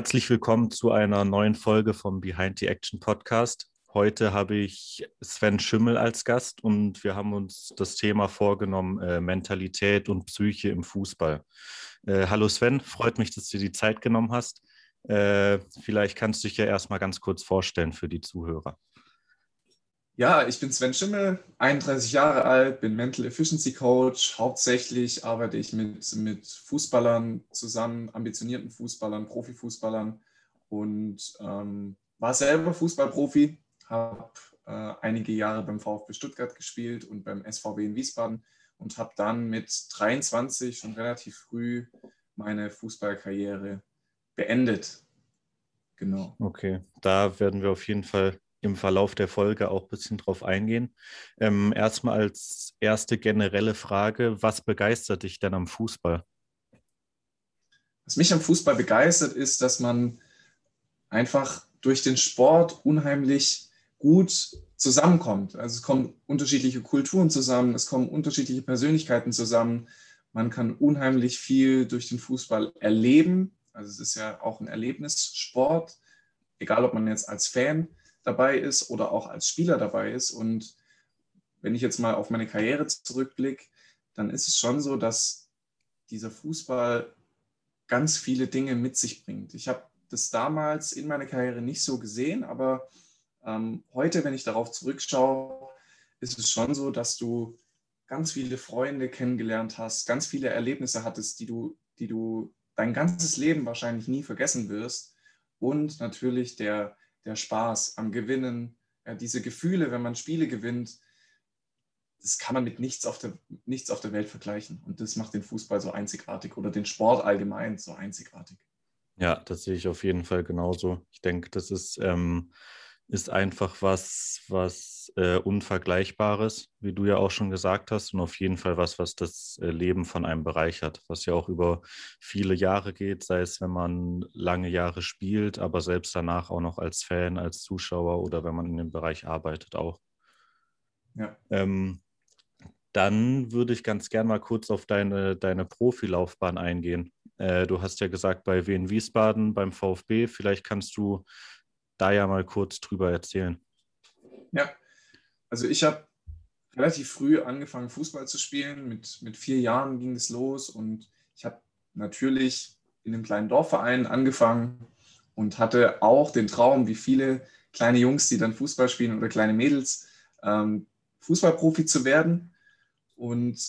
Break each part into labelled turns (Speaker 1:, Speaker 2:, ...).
Speaker 1: Herzlich willkommen zu einer neuen Folge vom Behind the Action Podcast. Heute habe ich Sven Schimmel als Gast und wir haben uns das Thema vorgenommen, äh, Mentalität und Psyche im Fußball. Äh, hallo Sven, freut mich, dass du dir die Zeit genommen hast. Äh, vielleicht kannst du dich ja erstmal ganz kurz vorstellen für die Zuhörer.
Speaker 2: Ja, ich bin Sven Schimmel, 31 Jahre alt, bin Mental Efficiency Coach. Hauptsächlich arbeite ich mit, mit Fußballern zusammen, ambitionierten Fußballern, Profifußballern und ähm, war selber Fußballprofi, habe äh, einige Jahre beim VfB Stuttgart gespielt und beim SVW in Wiesbaden und habe dann mit 23 schon relativ früh meine Fußballkarriere beendet.
Speaker 1: Genau. Okay, da werden wir auf jeden Fall im Verlauf der Folge auch ein bisschen drauf eingehen. Ähm, erstmal als erste generelle Frage, was begeistert dich denn am Fußball?
Speaker 2: Was mich am Fußball begeistert, ist, dass man einfach durch den Sport unheimlich gut zusammenkommt. Also es kommen unterschiedliche Kulturen zusammen, es kommen unterschiedliche Persönlichkeiten zusammen. Man kann unheimlich viel durch den Fußball erleben. Also es ist ja auch ein Erlebnissport, egal ob man jetzt als Fan dabei ist oder auch als Spieler dabei ist. Und wenn ich jetzt mal auf meine Karriere zurückblicke, dann ist es schon so, dass dieser Fußball ganz viele Dinge mit sich bringt. Ich habe das damals in meiner Karriere nicht so gesehen, aber ähm, heute, wenn ich darauf zurückschaue, ist es schon so, dass du ganz viele Freunde kennengelernt hast, ganz viele Erlebnisse hattest, die du, die du dein ganzes Leben wahrscheinlich nie vergessen wirst. Und natürlich der, der Spaß am Gewinnen, ja, diese Gefühle, wenn man Spiele gewinnt, das kann man mit nichts auf, der, nichts auf der Welt vergleichen. Und das macht den Fußball so einzigartig oder den Sport allgemein so einzigartig.
Speaker 1: Ja, das sehe ich auf jeden Fall genauso. Ich denke, das ist ähm, ist einfach was, was äh, Unvergleichbares, wie du ja auch schon gesagt hast, und auf jeden Fall was, was das äh, Leben von einem bereichert, was ja auch über viele Jahre geht, sei es, wenn man lange Jahre spielt, aber selbst danach auch noch als Fan, als Zuschauer oder wenn man in dem Bereich arbeitet auch. Ja. Ähm, dann würde ich ganz gern mal kurz auf deine, deine Profilaufbahn eingehen. Äh, du hast ja gesagt, bei Wien Wiesbaden, beim VfB, vielleicht kannst du da ja mal kurz drüber erzählen.
Speaker 2: Ja, also ich habe relativ früh angefangen, Fußball zu spielen. Mit, mit vier Jahren ging es los und ich habe natürlich in einem kleinen Dorfverein angefangen und hatte auch den Traum, wie viele kleine Jungs, die dann Fußball spielen oder kleine Mädels, ähm, Fußballprofi zu werden. Und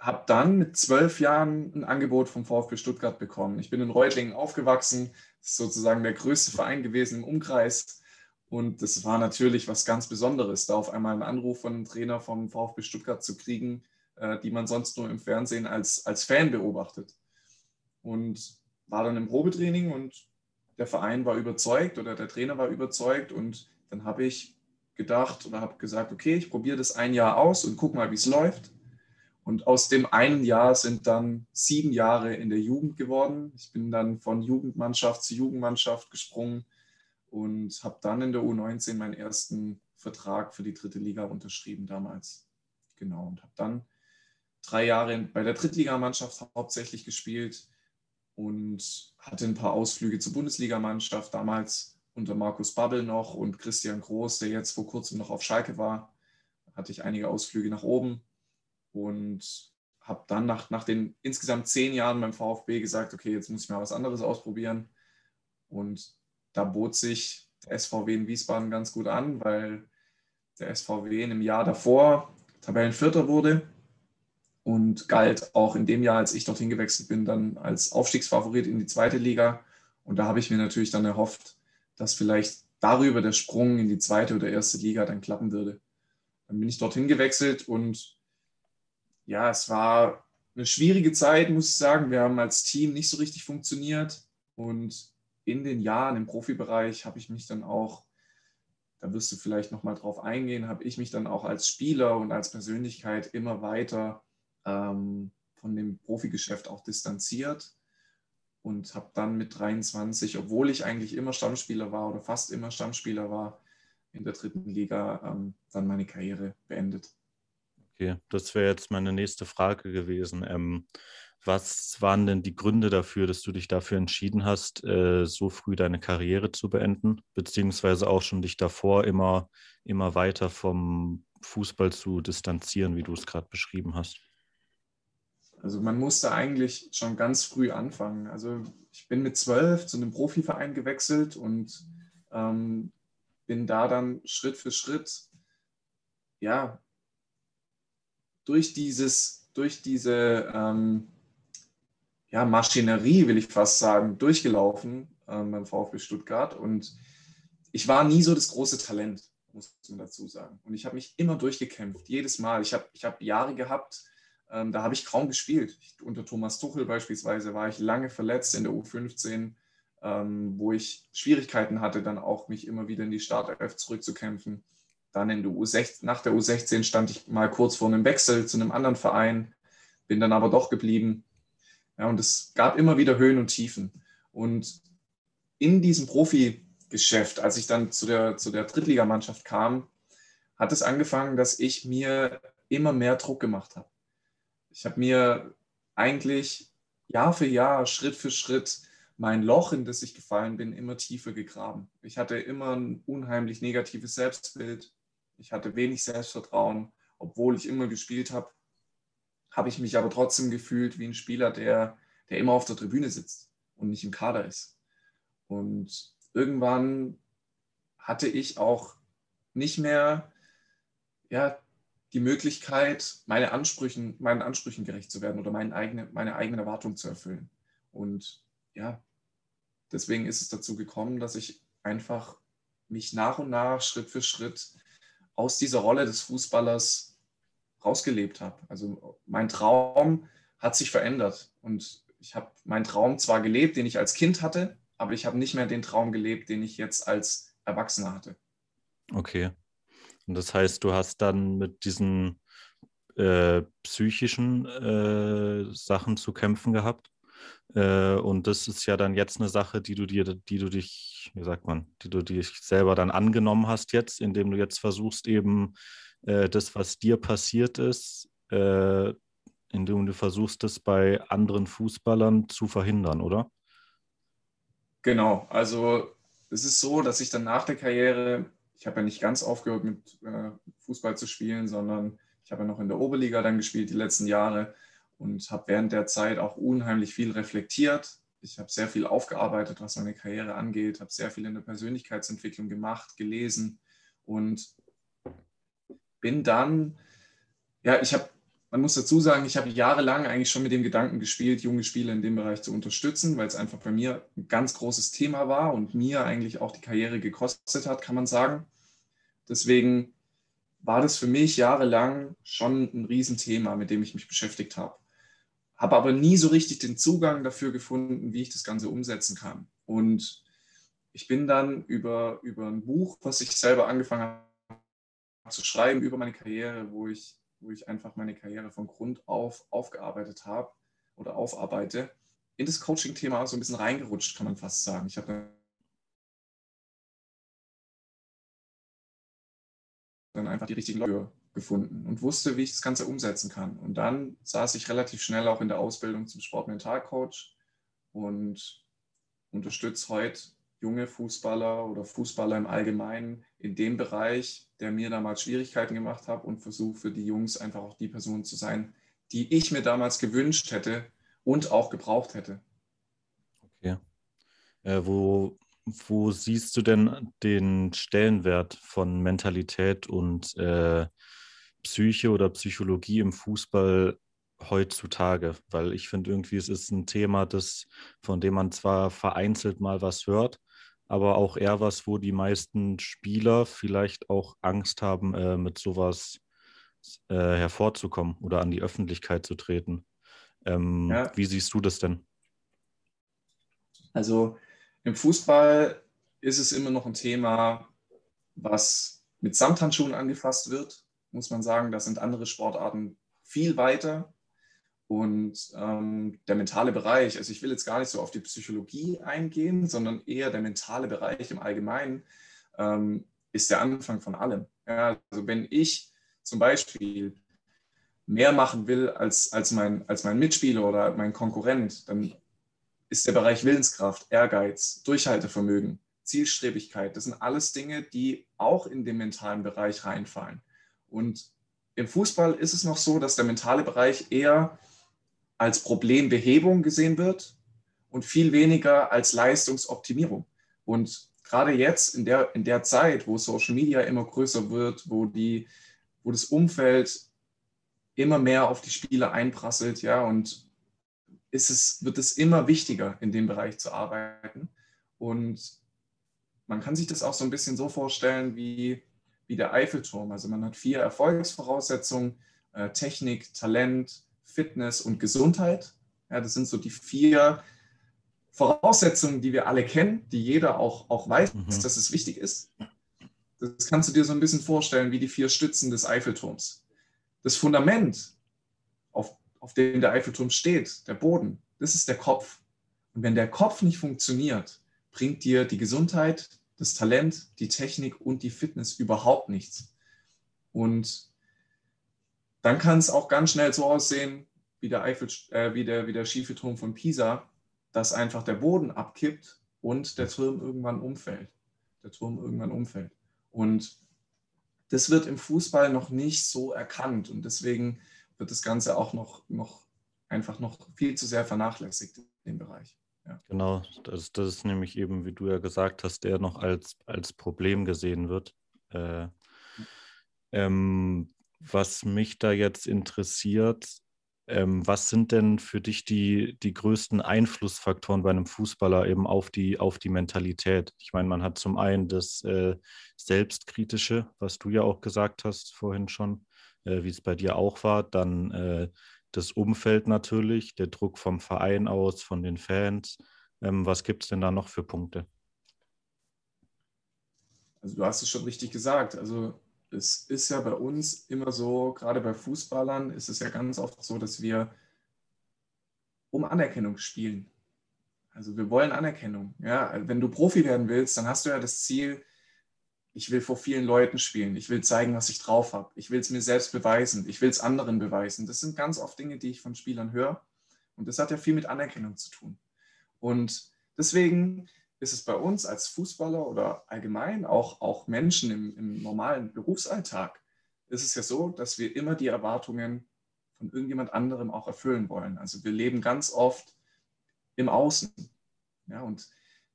Speaker 2: habe dann mit zwölf Jahren ein Angebot vom VfB Stuttgart bekommen. Ich bin in Reutlingen aufgewachsen, ist sozusagen der größte Verein gewesen im Umkreis. Und das war natürlich was ganz Besonderes, da auf einmal einen Anruf von einem Trainer vom VfB Stuttgart zu kriegen, äh, die man sonst nur im Fernsehen als, als Fan beobachtet. Und war dann im Probetraining und der Verein war überzeugt oder der Trainer war überzeugt. Und dann habe ich gedacht oder habe gesagt, okay, ich probiere das ein Jahr aus und guck mal, wie es läuft. Und aus dem einen Jahr sind dann sieben Jahre in der Jugend geworden. Ich bin dann von Jugendmannschaft zu Jugendmannschaft gesprungen und habe dann in der U19 meinen ersten Vertrag für die dritte Liga unterschrieben damals. Genau, und habe dann drei Jahre bei der Drittligamannschaft hauptsächlich gespielt und hatte ein paar Ausflüge zur Bundesligamannschaft, damals unter Markus Babbel noch und Christian Groß, der jetzt vor kurzem noch auf Schalke war. Hatte ich einige Ausflüge nach oben und habe dann nach, nach den insgesamt zehn Jahren beim VfB gesagt, okay, jetzt muss ich mal was anderes ausprobieren. Und da bot sich der SVW in Wiesbaden ganz gut an, weil der SVW in einem Jahr davor Tabellenvierter wurde und galt auch in dem Jahr, als ich dorthin gewechselt bin, dann als Aufstiegsfavorit in die zweite Liga. Und da habe ich mir natürlich dann erhofft, dass vielleicht darüber der Sprung in die zweite oder erste Liga dann klappen würde. Dann bin ich dorthin gewechselt und ja, es war eine schwierige Zeit, muss ich sagen. Wir haben als Team nicht so richtig funktioniert. Und in den Jahren im Profibereich habe ich mich dann auch, da wirst du vielleicht nochmal drauf eingehen, habe ich mich dann auch als Spieler und als Persönlichkeit immer weiter ähm, von dem Profigeschäft auch distanziert und habe dann mit 23, obwohl ich eigentlich immer Stammspieler war oder fast immer Stammspieler war, in der dritten Liga ähm, dann meine Karriere beendet.
Speaker 1: Okay, das wäre jetzt meine nächste Frage gewesen. Ähm, Was waren denn die Gründe dafür, dass du dich dafür entschieden hast, äh, so früh deine Karriere zu beenden, beziehungsweise auch schon dich davor immer, immer weiter vom Fußball zu distanzieren, wie du es gerade beschrieben hast?
Speaker 2: Also man musste eigentlich schon ganz früh anfangen. Also ich bin mit zwölf zu einem Profiverein gewechselt und ähm, bin da dann Schritt für Schritt, ja, durch dieses, durch diese ähm, ja, Maschinerie, will ich fast sagen, durchgelaufen ähm, beim VfB Stuttgart. Und ich war nie so das große Talent, muss man dazu sagen. Und ich habe mich immer durchgekämpft, jedes Mal. Ich habe ich hab Jahre gehabt, ähm, da habe ich kaum gespielt. Ich, unter Thomas Tuchel beispielsweise war ich lange verletzt in der U15, ähm, wo ich Schwierigkeiten hatte, dann auch mich immer wieder in die Startelf zurückzukämpfen. Dann in der U16, nach der U16 stand ich mal kurz vor einem Wechsel zu einem anderen Verein, bin dann aber doch geblieben. Ja, und es gab immer wieder Höhen und Tiefen. Und in diesem Profigeschäft, als ich dann zu der, zu der Drittligamannschaft kam, hat es angefangen, dass ich mir immer mehr Druck gemacht habe. Ich habe mir eigentlich Jahr für Jahr, Schritt für Schritt mein Loch, in das ich gefallen bin, immer tiefer gegraben. Ich hatte immer ein unheimlich negatives Selbstbild. Ich hatte wenig Selbstvertrauen, obwohl ich immer gespielt habe habe ich mich aber trotzdem gefühlt wie ein Spieler, der, der immer auf der Tribüne sitzt und nicht im Kader ist. Und irgendwann hatte ich auch nicht mehr ja, die Möglichkeit, meine Ansprüchen, meinen Ansprüchen gerecht zu werden oder meine eigene, meine eigenen Erwartungen zu erfüllen. Und ja, deswegen ist es dazu gekommen, dass ich einfach mich nach und nach, Schritt für Schritt aus dieser Rolle des Fußballers rausgelebt habe. Also mein Traum hat sich verändert und ich habe meinen Traum zwar gelebt, den ich als Kind hatte, aber ich habe nicht mehr den Traum gelebt, den ich jetzt als Erwachsener hatte.
Speaker 1: Okay. Und das heißt, du hast dann mit diesen äh, psychischen äh, Sachen zu kämpfen gehabt. Äh, und das ist ja dann jetzt eine Sache, die du dir, die du dich, wie sagt man, die du dich selber dann angenommen hast jetzt, indem du jetzt versuchst, eben äh, das, was dir passiert ist, äh, indem du versuchst, das bei anderen Fußballern zu verhindern, oder?
Speaker 2: Genau, also es ist so, dass ich dann nach der Karriere, ich habe ja nicht ganz aufgehört mit äh, Fußball zu spielen, sondern ich habe ja noch in der Oberliga dann gespielt die letzten Jahre und habe während der Zeit auch unheimlich viel reflektiert. Ich habe sehr viel aufgearbeitet, was meine Karriere angeht, habe sehr viel in der Persönlichkeitsentwicklung gemacht, gelesen und bin dann, ja, ich habe, man muss dazu sagen, ich habe jahrelang eigentlich schon mit dem Gedanken gespielt, junge Spieler in dem Bereich zu unterstützen, weil es einfach bei mir ein ganz großes Thema war und mir eigentlich auch die Karriere gekostet hat, kann man sagen. Deswegen war das für mich jahrelang schon ein Riesenthema, mit dem ich mich beschäftigt habe. Habe aber nie so richtig den Zugang dafür gefunden, wie ich das Ganze umsetzen kann. Und ich bin dann über, über ein Buch, was ich selber angefangen habe, zu schreiben über meine Karriere, wo ich, wo ich einfach meine Karriere von Grund auf aufgearbeitet habe oder aufarbeite, in das Coaching-Thema so ein bisschen reingerutscht, kann man fast sagen. Ich habe dann einfach die richtigen Leute gefunden und wusste, wie ich das Ganze umsetzen kann. Und dann saß ich relativ schnell auch in der Ausbildung zum Sportmentalcoach und unterstütze heute junge Fußballer oder Fußballer im Allgemeinen in dem Bereich, der mir damals Schwierigkeiten gemacht hat und versuche für die Jungs einfach auch die Person zu sein, die ich mir damals gewünscht hätte und auch gebraucht hätte.
Speaker 1: Okay. Äh, wo, wo siehst du denn den Stellenwert von Mentalität und äh, Psyche oder Psychologie im Fußball heutzutage? Weil ich finde irgendwie, es ist ein Thema, das, von dem man zwar vereinzelt mal was hört, aber auch eher was, wo die meisten Spieler vielleicht auch Angst haben, äh, mit sowas äh, hervorzukommen oder an die Öffentlichkeit zu treten. Ähm, ja. Wie siehst du das denn?
Speaker 2: Also im Fußball ist es immer noch ein Thema, was mit Samthandschuhen angefasst wird, muss man sagen. Da sind andere Sportarten viel weiter. Und ähm, der mentale Bereich, also ich will jetzt gar nicht so auf die Psychologie eingehen, sondern eher der mentale Bereich im Allgemeinen ähm, ist der Anfang von allem. Ja, also wenn ich zum Beispiel mehr machen will als, als, mein, als mein Mitspieler oder mein Konkurrent, dann ist der Bereich Willenskraft, Ehrgeiz, Durchhaltevermögen, Zielstrebigkeit. Das sind alles Dinge, die auch in den mentalen Bereich reinfallen. Und im Fußball ist es noch so, dass der mentale Bereich eher als Problembehebung gesehen wird und viel weniger als Leistungsoptimierung. Und gerade jetzt in der, in der Zeit, wo Social Media immer größer wird, wo, die, wo das Umfeld immer mehr auf die Spieler einprasselt, ja, und ist es, wird es immer wichtiger, in dem Bereich zu arbeiten. Und man kann sich das auch so ein bisschen so vorstellen wie, wie der Eiffelturm. Also man hat vier Erfolgsvoraussetzungen, äh, Technik, Talent, Fitness und Gesundheit. Ja, das sind so die vier Voraussetzungen, die wir alle kennen, die jeder auch, auch weiß, mhm. dass es wichtig ist. Das kannst du dir so ein bisschen vorstellen wie die vier Stützen des Eiffelturms. Das Fundament, auf, auf dem der Eiffelturm steht, der Boden, das ist der Kopf. Und wenn der Kopf nicht funktioniert, bringt dir die Gesundheit, das Talent, die Technik und die Fitness überhaupt nichts. Und dann kann es auch ganz schnell so aussehen, wie der, Eiffel, äh, wie der, wie der schiefe Turm von Pisa, dass einfach der Boden abkippt und der Turm irgendwann umfällt. Der Turm irgendwann umfällt. Und das wird im Fußball noch nicht so erkannt und deswegen wird das Ganze auch noch, noch einfach noch viel zu sehr vernachlässigt in dem Bereich.
Speaker 1: Ja. Genau, das, das ist nämlich eben, wie du ja gesagt hast, der noch als, als Problem gesehen wird. Äh, ähm, was mich da jetzt interessiert, ähm, was sind denn für dich die, die größten Einflussfaktoren bei einem Fußballer eben auf die, auf die Mentalität? Ich meine, man hat zum einen das äh, Selbstkritische, was du ja auch gesagt hast vorhin schon, äh, wie es bei dir auch war. Dann äh, das Umfeld natürlich, der Druck vom Verein aus, von den Fans. Ähm, was gibt es denn da noch für Punkte?
Speaker 2: Also du hast es schon richtig gesagt. Also es ist ja bei uns immer so, gerade bei Fußballern ist es ja ganz oft so, dass wir um Anerkennung spielen. Also wir wollen Anerkennung. Ja, wenn du Profi werden willst, dann hast du ja das Ziel, ich will vor vielen Leuten spielen, ich will zeigen, was ich drauf habe, ich will es mir selbst beweisen, ich will es anderen beweisen. Das sind ganz oft Dinge, die ich von Spielern höre. Und das hat ja viel mit Anerkennung zu tun. Und deswegen ist es bei uns als Fußballer oder allgemein auch, auch Menschen im, im normalen Berufsalltag, ist es ja so, dass wir immer die Erwartungen von irgendjemand anderem auch erfüllen wollen. Also wir leben ganz oft im Außen. Ja, und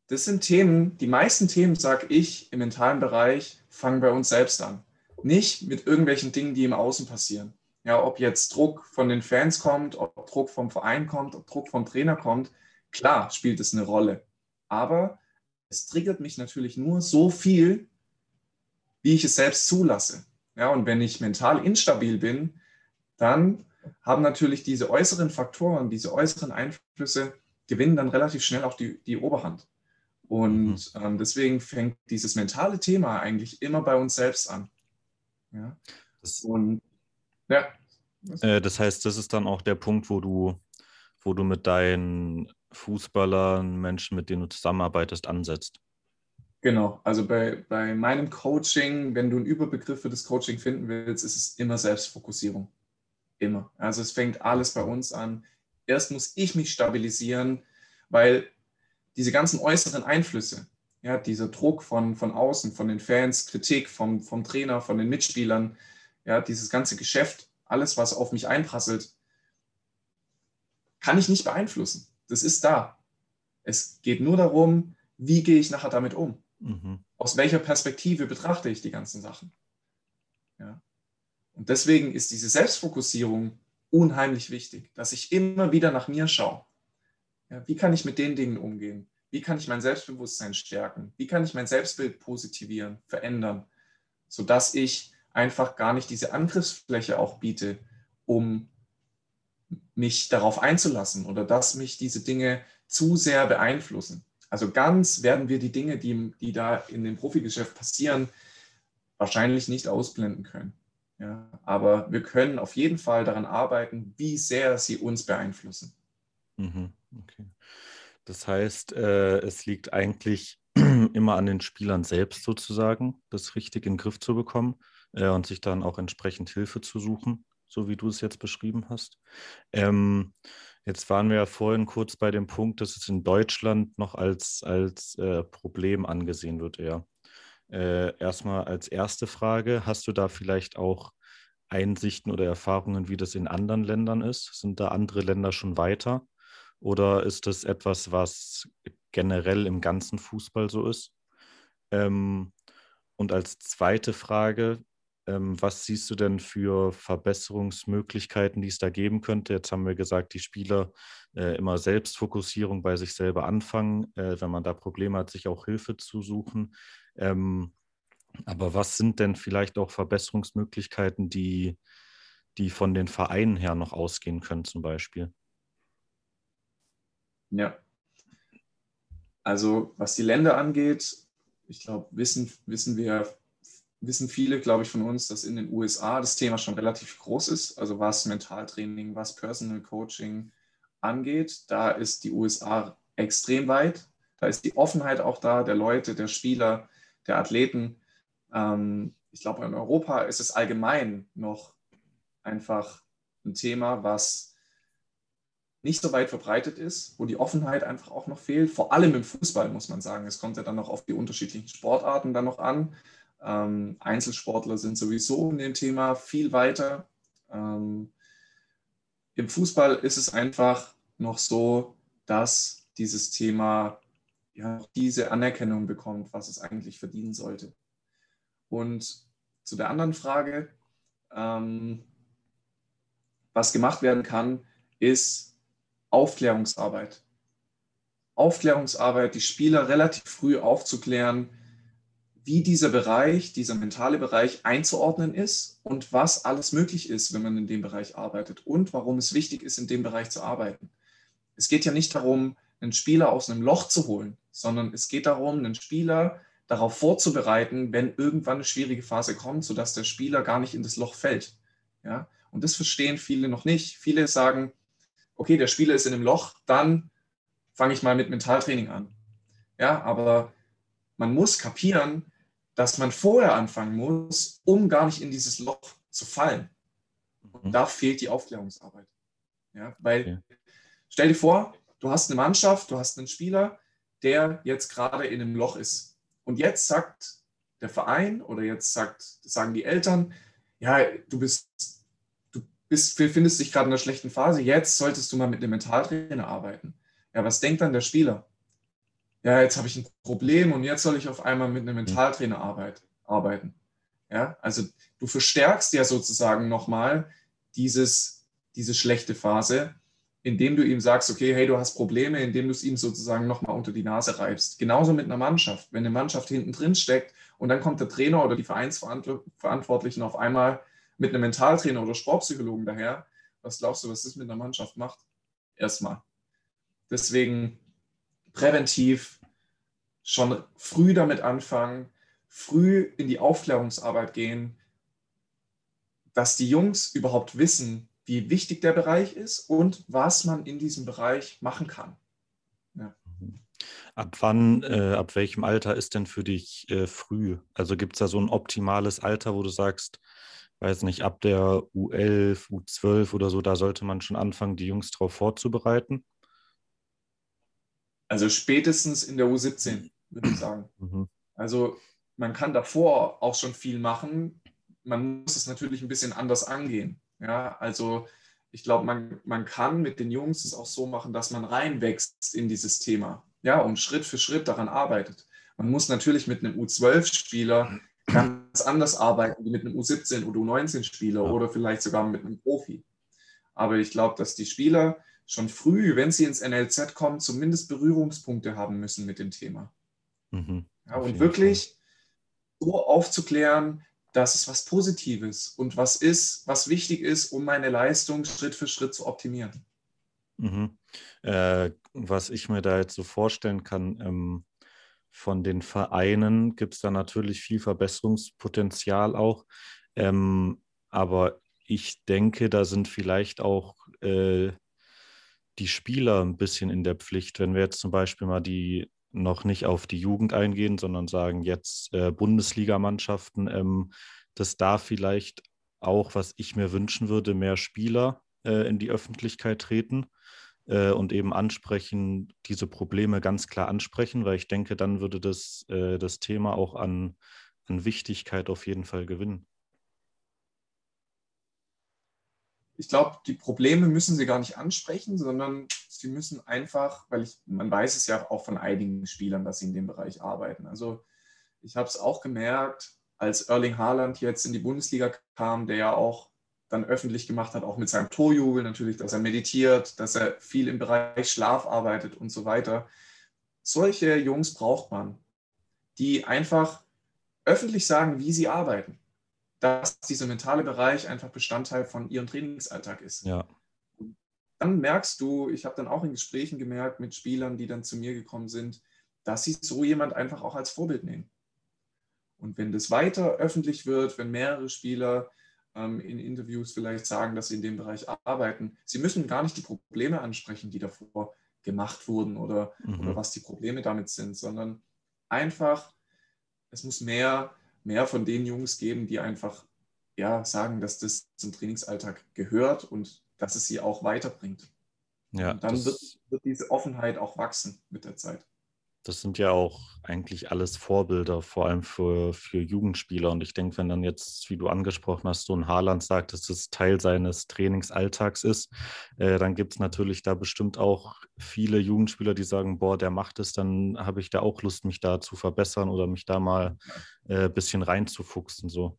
Speaker 2: das sind Themen, die meisten Themen, sage ich, im mentalen Bereich fangen bei uns selbst an. Nicht mit irgendwelchen Dingen, die im Außen passieren. Ja, ob jetzt Druck von den Fans kommt, ob Druck vom Verein kommt, ob Druck vom Trainer kommt, klar spielt es eine Rolle. Aber es triggert mich natürlich nur so viel, wie ich es selbst zulasse. Ja, und wenn ich mental instabil bin, dann haben natürlich diese äußeren Faktoren, diese äußeren Einflüsse, gewinnen dann relativ schnell auch die, die Oberhand. Und mhm. ähm, deswegen fängt dieses mentale Thema eigentlich immer bei uns selbst an. Ja.
Speaker 1: Das, und ja. Äh, das heißt, das ist dann auch der Punkt, wo du, wo du mit deinen Fußballern, Menschen, mit denen du zusammenarbeitest, ansetzt.
Speaker 2: Genau, also bei, bei meinem Coaching, wenn du einen Überbegriff für das Coaching finden willst, ist es immer Selbstfokussierung. Immer. Also es fängt alles bei uns an. Erst muss ich mich stabilisieren, weil diese ganzen äußeren Einflüsse, ja, dieser Druck von, von außen, von den Fans, Kritik vom, vom Trainer, von den Mitspielern, ja, dieses ganze Geschäft, alles, was auf mich einprasselt, kann ich nicht beeinflussen. Das ist da. Es geht nur darum, wie gehe ich nachher damit um? Mhm. Aus welcher Perspektive betrachte ich die ganzen Sachen? Ja. Und deswegen ist diese Selbstfokussierung unheimlich wichtig, dass ich immer wieder nach mir schaue. Ja, wie kann ich mit den Dingen umgehen? Wie kann ich mein Selbstbewusstsein stärken? Wie kann ich mein Selbstbild positivieren, verändern, sodass ich einfach gar nicht diese Angriffsfläche auch biete, um mich darauf einzulassen oder dass mich diese Dinge zu sehr beeinflussen. Also ganz werden wir die Dinge, die, die da in dem Profigeschäft passieren, wahrscheinlich nicht ausblenden können. Ja, aber wir können auf jeden Fall daran arbeiten, wie sehr sie uns beeinflussen.
Speaker 1: Mhm, okay. Das heißt, äh, es liegt eigentlich immer an den Spielern selbst sozusagen, das richtig in den Griff zu bekommen äh, und sich dann auch entsprechend Hilfe zu suchen so wie du es jetzt beschrieben hast. Ähm, jetzt waren wir ja vorhin kurz bei dem Punkt, dass es in Deutschland noch als, als äh, Problem angesehen wird, eher. Äh, erstmal als erste Frage, hast du da vielleicht auch Einsichten oder Erfahrungen, wie das in anderen Ländern ist? Sind da andere Länder schon weiter? Oder ist das etwas, was generell im ganzen Fußball so ist? Ähm, und als zweite Frage, ähm, was siehst du denn für Verbesserungsmöglichkeiten, die es da geben könnte? Jetzt haben wir gesagt, die Spieler äh, immer Selbstfokussierung bei sich selber anfangen, äh, wenn man da Probleme hat, sich auch Hilfe zu suchen. Ähm, aber was sind denn vielleicht auch Verbesserungsmöglichkeiten, die, die von den Vereinen her noch ausgehen können, zum Beispiel?
Speaker 2: Ja. Also was die Länder angeht, ich glaube, wissen, wissen wir, wissen viele, glaube ich, von uns, dass in den USA das Thema schon relativ groß ist. Also was Mentaltraining, was Personal Coaching angeht, da ist die USA extrem weit. Da ist die Offenheit auch da, der Leute, der Spieler, der Athleten. Ähm, ich glaube, in Europa ist es allgemein noch einfach ein Thema, was nicht so weit verbreitet ist, wo die Offenheit einfach auch noch fehlt. Vor allem im Fußball muss man sagen. Es kommt ja dann noch auf die unterschiedlichen Sportarten dann noch an. Ähm, Einzelsportler sind sowieso in dem Thema viel weiter. Ähm, Im Fußball ist es einfach noch so, dass dieses Thema ja, diese Anerkennung bekommt, was es eigentlich verdienen sollte. Und zu der anderen Frage, ähm, was gemacht werden kann, ist Aufklärungsarbeit. Aufklärungsarbeit, die Spieler relativ früh aufzuklären, wie dieser Bereich, dieser mentale Bereich einzuordnen ist und was alles möglich ist, wenn man in dem Bereich arbeitet und warum es wichtig ist, in dem Bereich zu arbeiten. Es geht ja nicht darum, einen Spieler aus einem Loch zu holen, sondern es geht darum, einen Spieler darauf vorzubereiten, wenn irgendwann eine schwierige Phase kommt, sodass der Spieler gar nicht in das Loch fällt. Ja? Und das verstehen viele noch nicht. Viele sagen, okay, der Spieler ist in einem Loch, dann fange ich mal mit Mentaltraining an. Ja, aber man muss kapieren, dass man vorher anfangen muss, um gar nicht in dieses Loch zu fallen. Und mhm. da fehlt die Aufklärungsarbeit. Ja, weil stell dir vor, du hast eine Mannschaft, du hast einen Spieler, der jetzt gerade in einem Loch ist. Und jetzt sagt der Verein oder jetzt sagt, sagen die Eltern, ja, du bist bist, befindest dich gerade in einer schlechten Phase, jetzt solltest du mal mit einem Mentaltrainer arbeiten. Ja, was denkt dann der Spieler? Ja, jetzt habe ich ein Problem und jetzt soll ich auf einmal mit einem Mentaltrainer arbeit, arbeiten. Ja, also du verstärkst ja sozusagen nochmal dieses, diese schlechte Phase, indem du ihm sagst, okay, hey, du hast Probleme, indem du es ihm sozusagen nochmal unter die Nase reibst. Genauso mit einer Mannschaft. Wenn eine Mannschaft hinten drin steckt und dann kommt der Trainer oder die Vereinsverantwortlichen auf einmal mit einem Mentaltrainer oder Sportpsychologen daher. Was glaubst du, was das mit einer Mannschaft macht? Erstmal. Deswegen präventiv schon früh damit anfangen, früh in die Aufklärungsarbeit gehen, dass die Jungs überhaupt wissen, wie wichtig der Bereich ist und was man in diesem Bereich machen kann. Ja.
Speaker 1: Ab wann, äh, ab welchem Alter ist denn für dich äh, früh? Also gibt es da so ein optimales Alter, wo du sagst, weiß nicht, ab der U11, U12 oder so, da sollte man schon anfangen, die Jungs darauf vorzubereiten?
Speaker 2: Also spätestens in der U17, würde ich sagen. Mhm. Also man kann davor auch schon viel machen. Man muss es natürlich ein bisschen anders angehen. Ja, also ich glaube, man, man kann mit den Jungs es auch so machen, dass man reinwächst in dieses Thema. Ja, und Schritt für Schritt daran arbeitet. Man muss natürlich mit einem U12-Spieler ganz anders arbeiten wie mit einem U17 oder U19-Spieler ja. oder vielleicht sogar mit einem Profi. Aber ich glaube, dass die Spieler schon früh, wenn sie ins NLZ kommen, zumindest Berührungspunkte haben müssen mit dem Thema. Mhm. Ja, und wirklich Fall. so aufzuklären, dass es was Positives und was ist, was wichtig ist, um meine Leistung Schritt für Schritt zu optimieren.
Speaker 1: Mhm. Äh, was ich mir da jetzt so vorstellen kann, ähm, von den Vereinen gibt es da natürlich viel Verbesserungspotenzial auch. Ähm, aber ich denke, da sind vielleicht auch äh, die Spieler ein bisschen in der Pflicht. Wenn wir jetzt zum Beispiel mal die noch nicht auf die Jugend eingehen, sondern sagen jetzt äh, Bundesligamannschaften, ähm, dass da vielleicht auch, was ich mir wünschen würde, mehr Spieler äh, in die Öffentlichkeit treten äh, und eben ansprechen, diese Probleme ganz klar ansprechen, weil ich denke, dann würde das, äh, das Thema auch an, an Wichtigkeit auf jeden Fall gewinnen.
Speaker 2: Ich glaube, die Probleme müssen sie gar nicht ansprechen, sondern sie müssen einfach, weil ich, man weiß es ja auch von einigen Spielern, dass sie in dem Bereich arbeiten. Also ich habe es auch gemerkt, als Erling Haaland jetzt in die Bundesliga kam, der ja auch dann öffentlich gemacht hat, auch mit seinem Torjubel natürlich, dass er meditiert, dass er viel im Bereich Schlaf arbeitet und so weiter. Solche Jungs braucht man, die einfach öffentlich sagen, wie sie arbeiten. Dass dieser mentale Bereich einfach Bestandteil von ihrem Trainingsalltag ist.
Speaker 1: Ja.
Speaker 2: dann merkst du, ich habe dann auch in Gesprächen gemerkt mit Spielern, die dann zu mir gekommen sind, dass sie so jemand einfach auch als Vorbild nehmen. Und wenn das weiter öffentlich wird, wenn mehrere Spieler ähm, in Interviews vielleicht sagen, dass sie in dem Bereich arbeiten, sie müssen gar nicht die Probleme ansprechen, die davor gemacht wurden oder, mhm. oder was die Probleme damit sind, sondern einfach, es muss mehr, mehr von den Jungs geben, die einfach ja, sagen, dass das zum Trainingsalltag gehört und dass es sie auch weiterbringt. Ja, und dann wird, wird diese Offenheit auch wachsen mit der Zeit
Speaker 1: das sind ja auch eigentlich alles Vorbilder, vor allem für, für Jugendspieler. Und ich denke, wenn dann jetzt, wie du angesprochen hast, so ein Haaland sagt, dass das Teil seines Trainingsalltags ist, äh, dann gibt es natürlich da bestimmt auch viele Jugendspieler, die sagen, boah, der macht es, dann habe ich da auch Lust, mich da zu verbessern oder mich da mal ein äh, bisschen reinzufuchsen. So.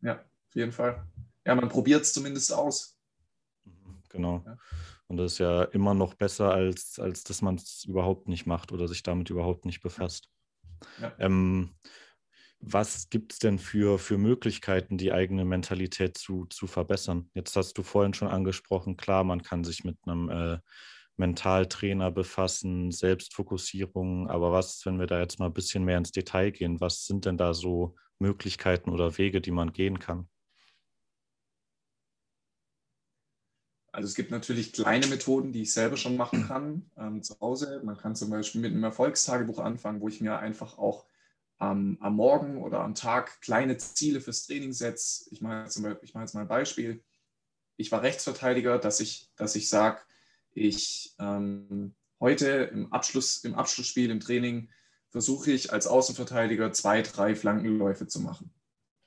Speaker 2: Ja, auf jeden Fall. Ja, man probiert es zumindest aus.
Speaker 1: Genau. Ja. Und das ist ja immer noch besser, als, als dass man es überhaupt nicht macht oder sich damit überhaupt nicht befasst. Ja. Ähm, was gibt es denn für, für Möglichkeiten, die eigene Mentalität zu, zu verbessern? Jetzt hast du vorhin schon angesprochen, klar, man kann sich mit einem äh, Mentaltrainer befassen, Selbstfokussierung, aber was, wenn wir da jetzt mal ein bisschen mehr ins Detail gehen, was sind denn da so Möglichkeiten oder Wege, die man gehen kann?
Speaker 2: Also es gibt natürlich kleine Methoden, die ich selber schon machen kann ähm, zu Hause. Man kann zum Beispiel mit einem Erfolgstagebuch anfangen, wo ich mir einfach auch ähm, am Morgen oder am Tag kleine Ziele fürs Training setze. Ich mache, Beispiel, ich jetzt mal ein Beispiel. Ich war Rechtsverteidiger, dass ich, dass ich sage, ich ähm, heute im, Abschluss, im Abschlussspiel im Training versuche ich als Außenverteidiger zwei, drei Flankenläufe zu machen.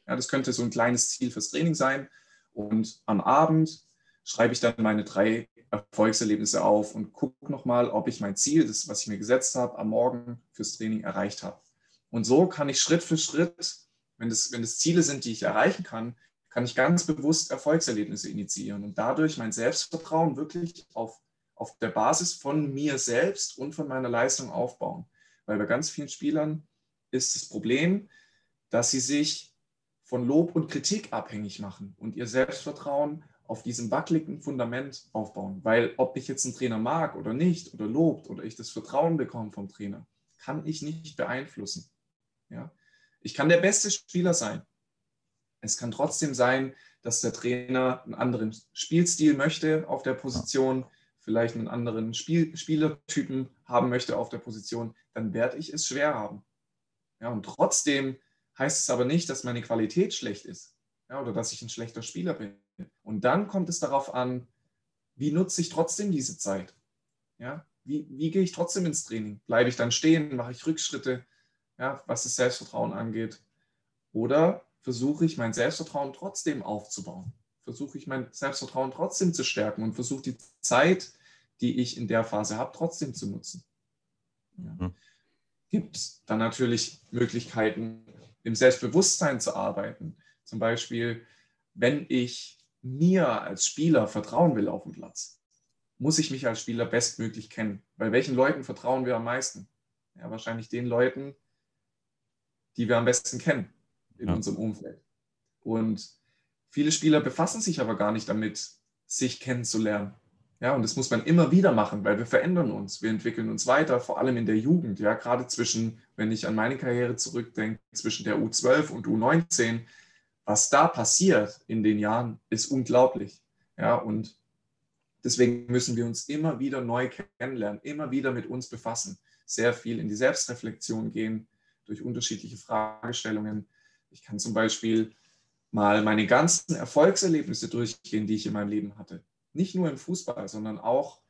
Speaker 2: Ja, das könnte so ein kleines Ziel fürs Training sein. Und am Abend schreibe ich dann meine drei Erfolgserlebnisse auf und gucke nochmal, ob ich mein Ziel, das, was ich mir gesetzt habe, am Morgen fürs Training erreicht habe. Und so kann ich Schritt für Schritt, wenn das, wenn Ziele sind, die ich erreichen kann, kann ich ganz bewusst Erfolgserlebnisse initiieren und dadurch mein Selbstvertrauen wirklich auf, auf der Basis von mir selbst und von meiner Leistung aufbauen. Weil bei ganz vielen Spielern ist das Problem, dass sie sich von Lob und Kritik abhängig machen und ihr Selbstvertrauen auf diesem wackeligen Fundament aufbauen. Weil ob ich jetzt einen Trainer mag oder nicht oder lobt oder ich das Vertrauen bekomme vom Trainer, kann ich nicht beeinflussen. Ja? Ich kann der beste Spieler sein. Es kann trotzdem sein, dass der Trainer einen anderen Spielstil möchte auf der Position, vielleicht einen anderen Spiel, Spielertypen haben möchte auf der Position, dann werde ich es schwer haben. Ja, und trotzdem heißt es aber nicht, dass meine Qualität schlecht ist ja, oder dass ich ein schlechter Spieler bin. Und dann kommt es darauf an, wie nutze ich trotzdem diese Zeit? Ja, wie, wie gehe ich trotzdem ins Training? Bleibe ich dann stehen? Mache ich Rückschritte, ja, was das Selbstvertrauen angeht? Oder versuche ich mein Selbstvertrauen trotzdem aufzubauen? Versuche ich mein Selbstvertrauen trotzdem zu stärken und versuche die Zeit, die ich in der Phase habe, trotzdem zu nutzen? Ja. Mhm. Gibt dann natürlich Möglichkeiten, im Selbstbewusstsein zu arbeiten. Zum Beispiel, wenn ich mir als Spieler vertrauen will auf dem Platz, muss ich mich als Spieler bestmöglich kennen. Bei welchen Leuten vertrauen wir am meisten? Ja, wahrscheinlich den Leuten, die wir am besten kennen in ja. unserem Umfeld. Und viele Spieler befassen sich aber gar nicht damit, sich kennenzulernen. Ja, und das muss man immer wieder machen, weil wir verändern uns, wir entwickeln uns weiter, vor allem in der Jugend. Ja, gerade zwischen, wenn ich an meine Karriere zurückdenke, zwischen der U12 und U19, was da passiert in den Jahren, ist unglaublich. Ja, und deswegen müssen wir uns immer wieder neu kennenlernen, immer wieder mit uns befassen, sehr viel in die Selbstreflexion gehen durch unterschiedliche Fragestellungen. Ich kann zum Beispiel mal meine ganzen Erfolgserlebnisse durchgehen, die ich in meinem Leben hatte. Nicht nur im Fußball, sondern auch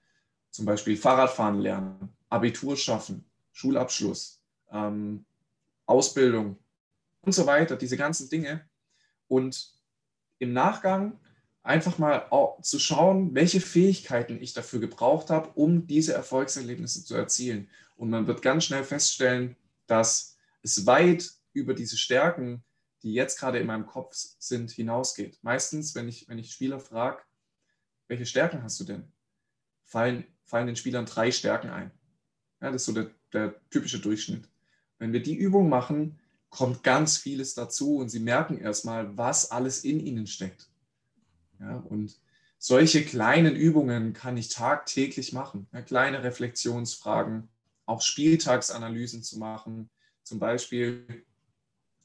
Speaker 2: zum Beispiel Fahrradfahren lernen, Abitur schaffen, Schulabschluss, ähm, Ausbildung und so weiter, diese ganzen Dinge. Und im Nachgang einfach mal zu schauen, welche Fähigkeiten ich dafür gebraucht habe, um diese Erfolgserlebnisse zu erzielen. Und man wird ganz schnell feststellen, dass es weit über diese Stärken, die jetzt gerade in meinem Kopf sind, hinausgeht. Meistens, wenn ich, wenn ich Spieler frage, welche Stärken hast du denn? Fallen, fallen den Spielern drei Stärken ein. Ja, das ist so der, der typische Durchschnitt. Wenn wir die Übung machen, kommt ganz vieles dazu und sie merken erstmal, was alles in ihnen steckt. Ja, und solche kleinen Übungen kann ich tagtäglich machen. Ja, kleine Reflexionsfragen, auch Spieltagsanalysen zu machen. Zum Beispiel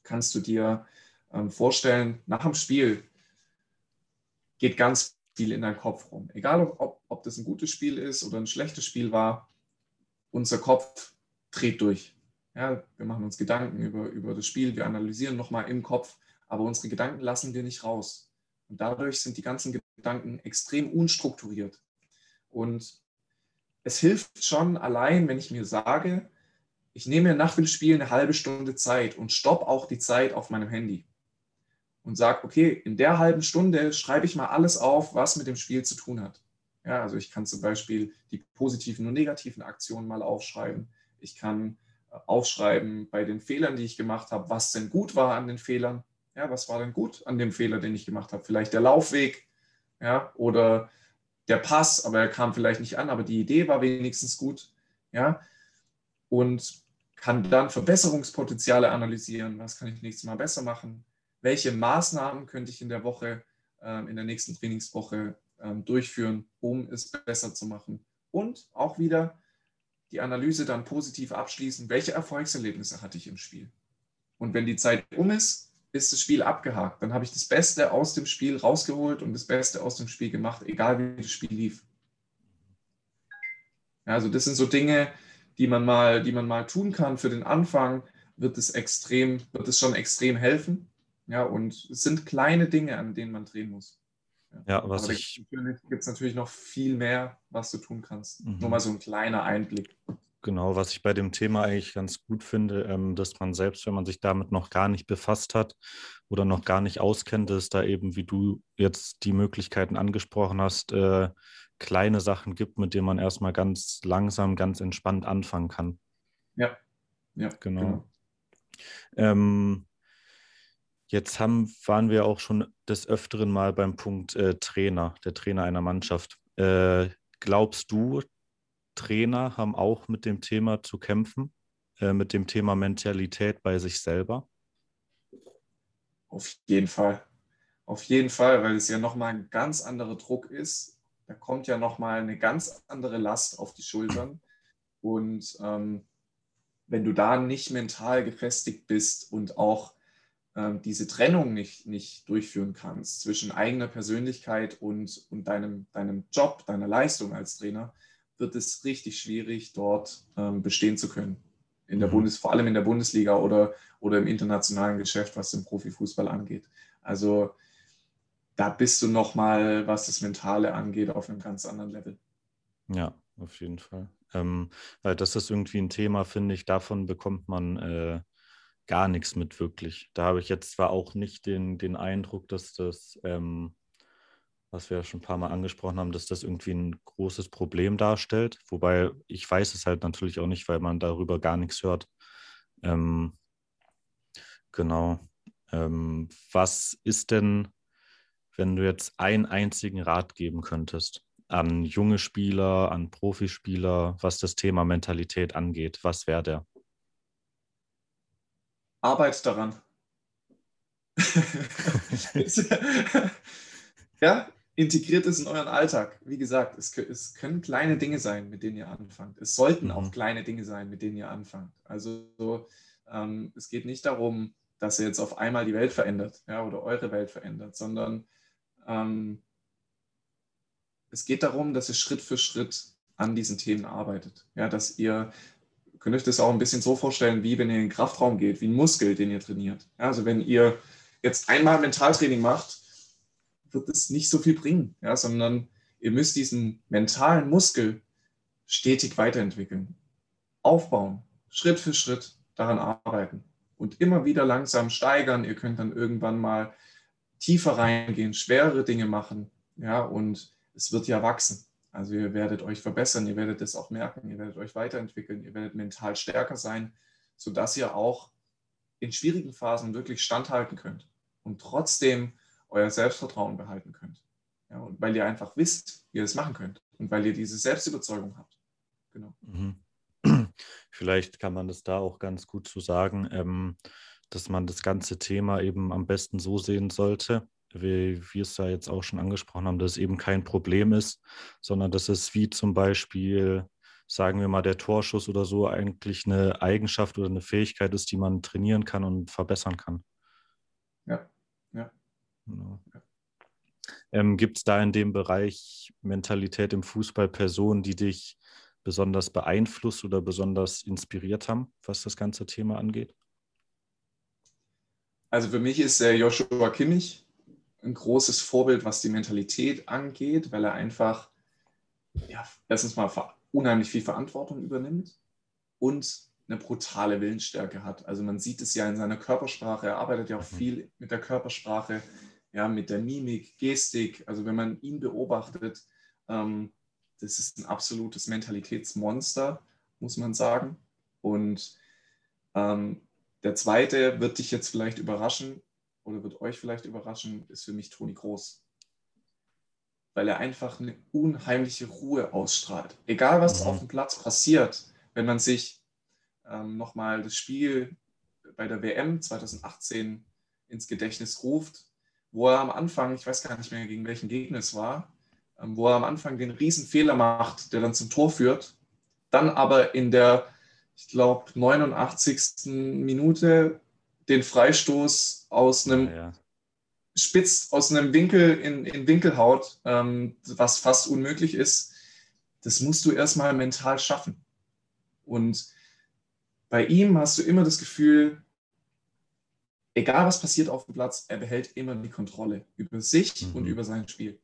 Speaker 2: kannst du dir ähm, vorstellen, nach dem Spiel geht ganz viel in deinem Kopf rum. Egal, ob, ob das ein gutes Spiel ist oder ein schlechtes Spiel war, unser Kopf dreht durch. Ja, wir machen uns Gedanken über, über das Spiel, wir analysieren nochmal im Kopf, aber unsere Gedanken lassen wir nicht raus. Und dadurch sind die ganzen Gedanken extrem unstrukturiert. Und es hilft schon allein, wenn ich mir sage, ich nehme nach dem Spiel eine halbe Stunde Zeit und stoppe auch die Zeit auf meinem Handy und sage, okay, in der halben Stunde schreibe ich mal alles auf, was mit dem Spiel zu tun hat. Ja, also ich kann zum Beispiel die positiven und negativen Aktionen mal aufschreiben. Ich kann aufschreiben bei den Fehlern, die ich gemacht habe, was denn gut war an den Fehlern. Ja, was war denn gut an dem Fehler, den ich gemacht habe? Vielleicht der Laufweg, ja, oder der Pass, aber er kam vielleicht nicht an, aber die Idee war wenigstens gut, ja, und kann dann Verbesserungspotenziale analysieren. Was kann ich nächstes Mal besser machen? Welche Maßnahmen könnte ich in der Woche, äh, in der nächsten Trainingswoche äh, durchführen, um es besser zu machen? Und auch wieder die Analyse dann positiv abschließen. Welche Erfolgserlebnisse hatte ich im Spiel? Und wenn die Zeit um ist, ist das Spiel abgehakt. Dann habe ich das Beste aus dem Spiel rausgeholt und das Beste aus dem Spiel gemacht, egal wie das Spiel lief. Also das sind so Dinge, die man mal, die man mal tun kann für den Anfang, wird es extrem, wird es schon extrem helfen. Ja, und es sind kleine Dinge, an denen man drehen muss.
Speaker 1: Ja, was Aber ich.
Speaker 2: gibt es natürlich noch viel mehr, was du tun kannst. Mhm. Nur mal so ein kleiner Einblick.
Speaker 1: Genau, was ich bei dem Thema eigentlich ganz gut finde, ähm, dass man selbst, wenn man sich damit noch gar nicht befasst hat oder noch gar nicht auskennt, dass da eben, wie du jetzt die Möglichkeiten angesprochen hast, äh, kleine Sachen gibt, mit denen man erstmal ganz langsam, ganz entspannt anfangen kann.
Speaker 2: Ja, ja,
Speaker 1: genau. genau. Ähm, jetzt haben, waren wir auch schon des Öfteren mal beim Punkt äh, Trainer, der Trainer einer Mannschaft. Äh, glaubst du, Trainer haben auch mit dem Thema zu kämpfen, äh, mit dem Thema Mentalität bei sich selber?
Speaker 2: Auf jeden Fall. Auf jeden Fall, weil es ja nochmal ein ganz anderer Druck ist. Da kommt ja nochmal eine ganz andere Last auf die Schultern. Und ähm, wenn du da nicht mental gefestigt bist und auch diese Trennung nicht, nicht durchführen kannst zwischen eigener Persönlichkeit und, und deinem, deinem Job, deiner Leistung als Trainer, wird es richtig schwierig, dort ähm, bestehen zu können. In der mhm. Bundes, vor allem in der Bundesliga oder, oder im internationalen Geschäft, was den Profifußball angeht. Also da bist du nochmal, was das Mentale angeht, auf einem ganz anderen Level.
Speaker 1: Ja, auf jeden Fall. Ähm, weil das ist irgendwie ein Thema, finde ich, davon bekommt man äh, gar nichts mit wirklich. Da habe ich jetzt zwar auch nicht den, den Eindruck, dass das ähm, was wir ja schon ein paar Mal angesprochen haben, dass das irgendwie ein großes Problem darstellt. Wobei ich weiß es halt natürlich auch nicht, weil man darüber gar nichts hört. Ähm, genau. Ähm, was ist denn, wenn du jetzt einen einzigen Rat geben könntest an junge Spieler, an Profispieler, was das Thema Mentalität angeht? Was wäre der?
Speaker 2: Arbeit daran. ja, integriert es in euren Alltag. Wie gesagt, es, es, können kleine Dinge sein, mit denen ihr anfangt. Es sollten mhm. auch kleine Dinge sein, mit denen ihr anfangt. Also ähm, es geht nicht darum, dass ihr jetzt auf einmal die Welt verändert ja, oder eure Welt verändert, sondern ähm, es geht darum, dass ihr Schritt für Schritt an diesen Themen arbeitet. Ja, dass ihr, könnt euch das auch ein bisschen so vorstellen, wie wenn ihr in den Kraftraum geht, wie ein Muskel, den ihr trainiert. Ja, also wenn ihr jetzt einmal Mentaltraining macht, wird es nicht so viel bringen, ja, sondern ihr müsst diesen mentalen Muskel stetig weiterentwickeln, aufbauen, Schritt für Schritt daran arbeiten und immer wieder langsam steigern. Ihr könnt dann irgendwann mal tiefer reingehen, schwerere Dinge machen, ja, und es wird ja wachsen. Also ihr werdet euch verbessern, ihr werdet es auch merken, ihr werdet euch weiterentwickeln, ihr werdet mental stärker sein, sodass ihr auch in schwierigen Phasen wirklich standhalten könnt und trotzdem euer Selbstvertrauen behalten könnt. Ja, und weil ihr einfach wisst, wie ihr das machen könnt und weil ihr diese Selbstüberzeugung habt. Genau. Mhm.
Speaker 1: Vielleicht kann man das da auch ganz gut zu sagen, ähm, dass man das ganze Thema eben am besten so sehen sollte, wie wir es da jetzt auch schon angesprochen haben, dass es eben kein Problem ist, sondern dass es wie zum Beispiel, sagen wir mal, der Torschuss oder so eigentlich eine Eigenschaft oder eine Fähigkeit ist, die man trainieren kann und verbessern kann.
Speaker 2: Ja, ja. Genau.
Speaker 1: ja. Ähm, Gibt es da in dem Bereich Mentalität im Fußball Personen, die dich besonders beeinflusst oder besonders inspiriert haben, was das ganze Thema angeht?
Speaker 2: Also für mich ist äh, Joshua Kimmich ein großes Vorbild, was die Mentalität angeht, weil er einfach ja, erstens mal unheimlich viel Verantwortung übernimmt und eine brutale Willensstärke hat. Also man sieht es ja in seiner Körpersprache, er arbeitet ja auch mhm. viel mit der Körpersprache, ja, mit der Mimik, Gestik. Also wenn man ihn beobachtet, ähm, das ist ein absolutes Mentalitätsmonster, muss man sagen. Und ähm, der zweite wird dich jetzt vielleicht überraschen oder wird euch vielleicht überraschen, ist für mich Toni Groß. Weil er einfach eine unheimliche Ruhe ausstrahlt. Egal, was mhm. auf dem Platz passiert, wenn man sich ähm, nochmal das Spiel bei der WM 2018 ins Gedächtnis ruft, wo er am Anfang, ich weiß gar nicht mehr, gegen welchen Gegner es war, ähm, wo er am Anfang den riesen Fehler macht, der dann zum Tor führt, dann aber in der, ich glaube, 89. Minute den Freistoß aus einem ja, ja. spitz, aus einem Winkel in, in Winkel haut, ähm, was fast unmöglich ist, das musst du erstmal mental schaffen. Und bei ihm hast du immer das Gefühl, egal was passiert auf dem Platz, er behält immer die Kontrolle über sich mhm. und über sein Spiel.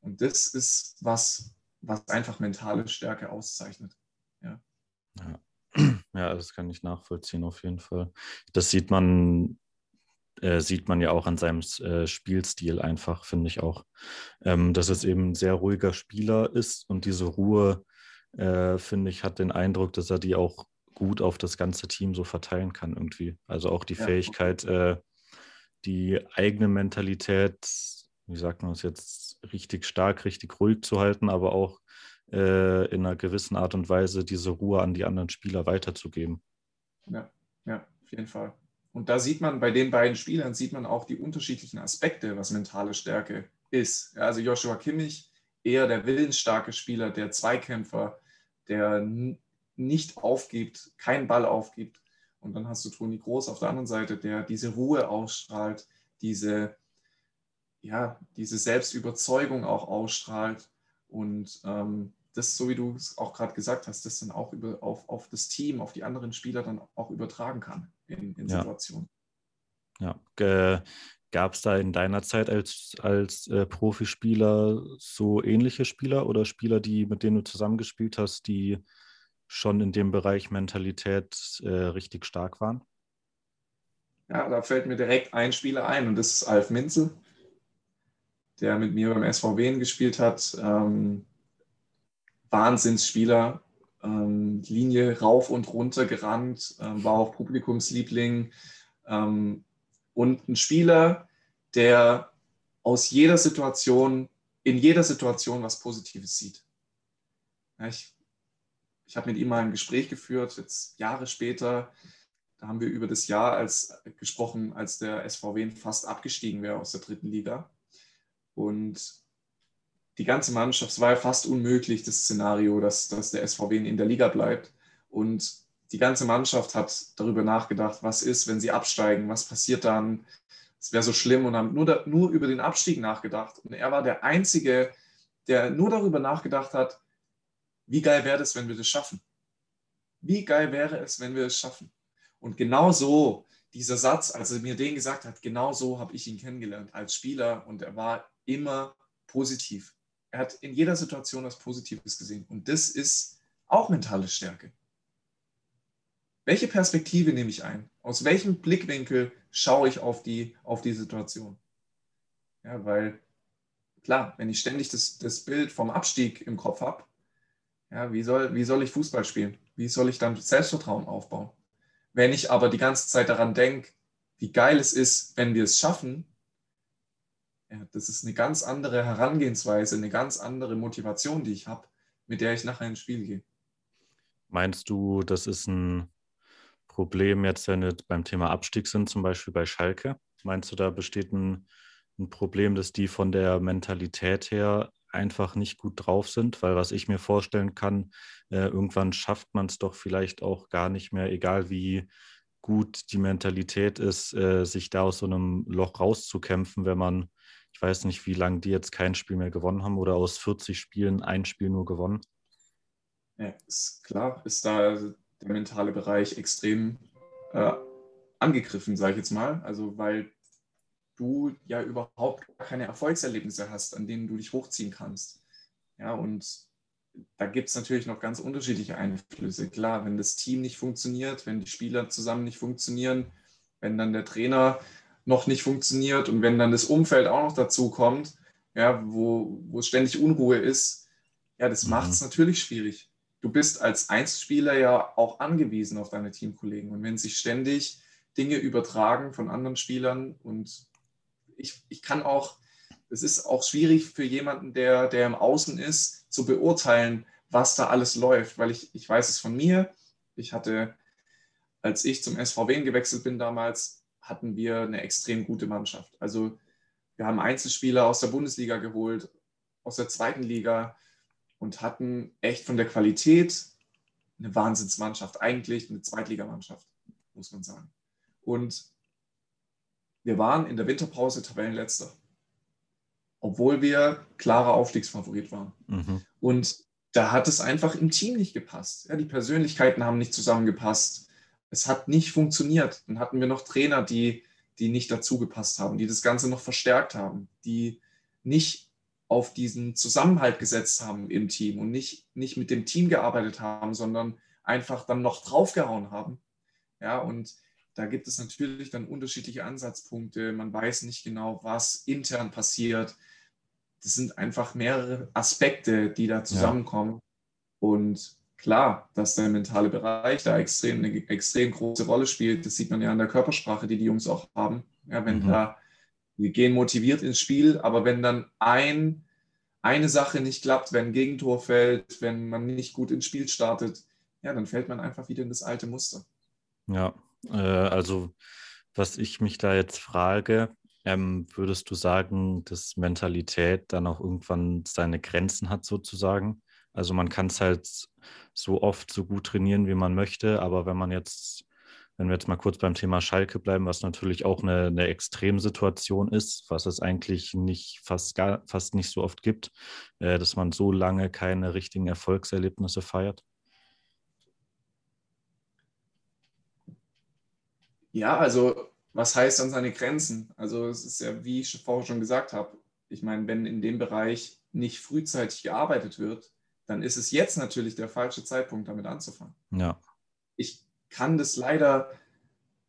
Speaker 2: Und das ist was, was einfach mentale Stärke auszeichnet. Ja.
Speaker 1: ja. Ja, das kann ich nachvollziehen auf jeden Fall. Das sieht man, äh, sieht man ja auch an seinem äh, Spielstil einfach, finde ich auch. Ähm, dass es eben ein sehr ruhiger Spieler ist und diese Ruhe, äh, finde ich, hat den Eindruck, dass er die auch gut auf das ganze Team so verteilen kann irgendwie. Also auch die ja, Fähigkeit. Äh, die eigene Mentalität wie sagt man es jetzt, richtig stark, richtig ruhig zu halten, aber auch äh, in einer gewissen Art und Weise diese Ruhe an die anderen Spieler weiterzugeben.
Speaker 2: Ja, ja, auf jeden Fall. Und da sieht man bei den beiden Spielern, sieht man auch die unterschiedlichen Aspekte, was mentale Stärke ist. Also Joshua Kimmich, eher der willensstarke Spieler, der Zweikämpfer, der nicht aufgibt, keinen Ball aufgibt. Und dann hast du Toni Groß auf der anderen Seite, der diese Ruhe ausstrahlt, diese ja, diese Selbstüberzeugung auch ausstrahlt und ähm, das, so wie du es auch gerade gesagt hast, das dann auch über, auf, auf das Team, auf die anderen Spieler dann auch übertragen kann in, in Situationen.
Speaker 1: Ja, ja. gab es da in deiner Zeit als, als äh, Profispieler so ähnliche Spieler oder Spieler, die, mit denen du zusammengespielt hast, die schon in dem Bereich Mentalität äh, richtig stark waren?
Speaker 2: Ja, da fällt mir direkt ein Spieler ein und das ist Alf Minzel der mit mir beim SV Wien gespielt hat. Ähm, Wahnsinnsspieler, ähm, Linie rauf und runter gerannt, ähm, war auch Publikumsliebling ähm, und ein Spieler, der aus jeder Situation, in jeder Situation was Positives sieht. Ja, ich ich habe mit ihm mal ein Gespräch geführt, jetzt Jahre später. Da haben wir über das Jahr als, gesprochen, als der SVW fast abgestiegen wäre aus der dritten Liga. Und die ganze Mannschaft, es war ja fast unmöglich, das Szenario, dass, dass der SVW in der Liga bleibt. Und die ganze Mannschaft hat darüber nachgedacht, was ist, wenn sie absteigen, was passiert dann, es wäre so schlimm und haben nur, nur über den Abstieg nachgedacht. Und er war der Einzige, der nur darüber nachgedacht hat, wie geil wäre es, wenn wir das schaffen? Wie geil wäre es, wenn wir es schaffen? Und genau so dieser Satz, als er mir den gesagt hat, genau so habe ich ihn kennengelernt als Spieler und er war immer positiv. Er hat in jeder Situation was Positives gesehen und das ist auch mentale Stärke. Welche Perspektive nehme ich ein? Aus welchem Blickwinkel schaue ich auf die, auf die Situation? Ja, weil klar, wenn ich ständig das, das Bild vom Abstieg im Kopf habe, ja, wie, soll, wie soll ich Fußball spielen? Wie soll ich dann Selbstvertrauen aufbauen? Wenn ich aber die ganze Zeit daran denke, wie geil es ist, wenn wir es schaffen, das ist eine ganz andere Herangehensweise, eine ganz andere Motivation, die ich habe, mit der ich nachher ins Spiel gehe.
Speaker 1: Meinst du, das ist ein Problem jetzt, wenn wir beim Thema Abstieg sind, zum Beispiel bei Schalke? Meinst du, da besteht ein, ein Problem, dass die von der Mentalität her einfach nicht gut drauf sind? Weil was ich mir vorstellen kann, äh, irgendwann schafft man es doch vielleicht auch gar nicht mehr, egal wie gut die Mentalität ist, äh, sich da aus so einem Loch rauszukämpfen, wenn man, ich weiß nicht, wie lange die jetzt kein Spiel mehr gewonnen haben oder aus 40 Spielen ein Spiel nur gewonnen.
Speaker 2: Ja, ist klar, ist da der mentale Bereich extrem äh, angegriffen, sage ich jetzt mal. Also weil du ja überhaupt keine Erfolgserlebnisse hast, an denen du dich hochziehen kannst. Ja, und da gibt es natürlich noch ganz unterschiedliche Einflüsse. Klar, wenn das Team nicht funktioniert, wenn die Spieler zusammen nicht funktionieren, wenn dann der Trainer noch nicht funktioniert und wenn dann das Umfeld auch noch dazu kommt, ja, wo, wo ständig Unruhe ist, ja, das mhm. macht es natürlich schwierig du bist als Einzelspieler ja auch angewiesen auf deine Teamkollegen. Und wenn sich ständig Dinge übertragen von anderen Spielern und ich, ich kann auch, es ist auch schwierig für jemanden, der, der im Außen ist, zu beurteilen, was da alles läuft, weil ich, ich weiß es von mir. Ich hatte, als ich zum SVW gewechselt bin damals, hatten wir eine extrem gute Mannschaft. Also wir haben Einzelspieler aus der Bundesliga geholt, aus der zweiten Liga, und hatten echt von der Qualität eine Wahnsinnsmannschaft, eigentlich eine Zweitligamannschaft, muss man sagen. Und wir waren in der Winterpause Tabellenletzter, obwohl wir klarer Aufstiegsfavorit waren. Mhm. Und da hat es einfach im Team nicht gepasst. Ja, die Persönlichkeiten haben nicht zusammengepasst. Es hat nicht funktioniert. Dann hatten wir noch Trainer, die, die nicht dazugepasst haben, die das Ganze noch verstärkt haben, die nicht auf diesen Zusammenhalt gesetzt haben im Team und nicht, nicht mit dem Team gearbeitet haben, sondern einfach dann noch draufgehauen haben. Ja, und da gibt es natürlich dann unterschiedliche Ansatzpunkte. Man weiß nicht genau, was intern passiert. Das sind einfach mehrere Aspekte, die da zusammenkommen. Ja. Und klar, dass der mentale Bereich da extrem, eine extrem große Rolle spielt. Das sieht man ja an der Körpersprache, die die Jungs auch haben. Ja, wenn mhm. da wir gehen motiviert ins Spiel, aber wenn dann ein, eine Sache nicht klappt, wenn ein Gegentor fällt, wenn man nicht gut ins Spiel startet, ja, dann fällt man einfach wieder in das alte Muster.
Speaker 1: Ja, äh, also was ich mich da jetzt frage, ähm, würdest du sagen, dass Mentalität dann auch irgendwann seine Grenzen hat sozusagen? Also man kann es halt so oft so gut trainieren, wie man möchte, aber wenn man jetzt wenn wir jetzt mal kurz beim Thema Schalke bleiben, was natürlich auch eine, eine Extremsituation ist, was es eigentlich nicht fast gar, fast nicht so oft gibt, äh, dass man so lange keine richtigen Erfolgserlebnisse feiert?
Speaker 2: Ja, also was heißt dann seine Grenzen? Also es ist ja, wie ich vorher schon gesagt habe, ich meine, wenn in dem Bereich nicht frühzeitig gearbeitet wird, dann ist es jetzt natürlich der falsche Zeitpunkt, damit anzufangen.
Speaker 1: Ja.
Speaker 2: Ich kann das leider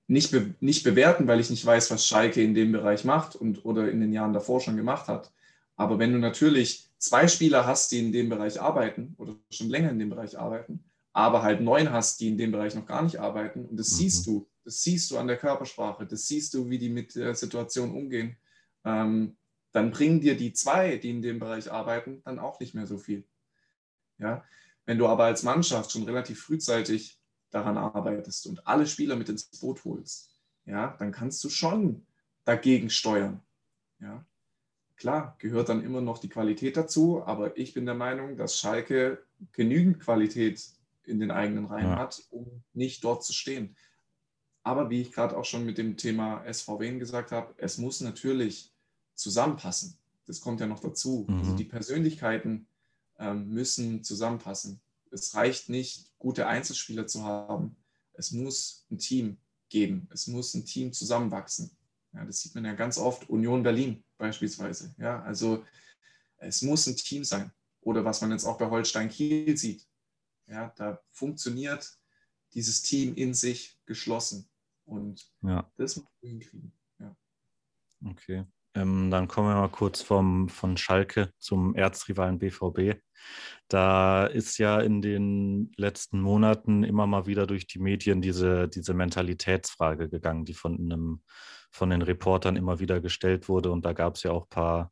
Speaker 2: nicht, be nicht bewerten, weil ich nicht weiß, was Schalke in dem Bereich macht und oder in den Jahren davor schon gemacht hat. Aber wenn du natürlich zwei Spieler hast, die in dem Bereich arbeiten oder schon länger in dem Bereich arbeiten, aber halt neun hast, die in dem Bereich noch gar nicht arbeiten, und das mhm. siehst du, das siehst du an der Körpersprache, das siehst du, wie die mit der Situation umgehen, ähm, dann bringen dir die zwei, die in dem Bereich arbeiten, dann auch nicht mehr so viel. Ja? Wenn du aber als Mannschaft schon relativ frühzeitig daran arbeitest und alle Spieler mit ins Boot holst, ja, dann kannst du schon dagegen steuern. Ja. Klar, gehört dann immer noch die Qualität dazu, aber ich bin der Meinung, dass Schalke genügend Qualität in den eigenen Reihen ja. hat, um nicht dort zu stehen. Aber wie ich gerade auch schon mit dem Thema SVW gesagt habe, es muss natürlich zusammenpassen. Das kommt ja noch dazu. Also mhm. Also die Persönlichkeiten müssen zusammenpassen. Es reicht nicht, gute Einzelspieler zu haben. Es muss ein Team geben. Es muss ein Team zusammenwachsen. Ja, das sieht man ja ganz oft. Union Berlin beispielsweise. Ja, also es muss ein Team sein. Oder was man jetzt auch bei Holstein Kiel sieht. Ja, da funktioniert dieses Team in sich geschlossen. Und ja. das muss man hinkriegen. Ja.
Speaker 1: Okay. Ähm, dann kommen wir mal kurz vom, von Schalke zum Erzrivalen BVB. Da ist ja in den letzten Monaten immer mal wieder durch die Medien diese, diese Mentalitätsfrage gegangen, die von, einem, von den Reportern immer wieder gestellt wurde. Und da gab es ja auch ein paar,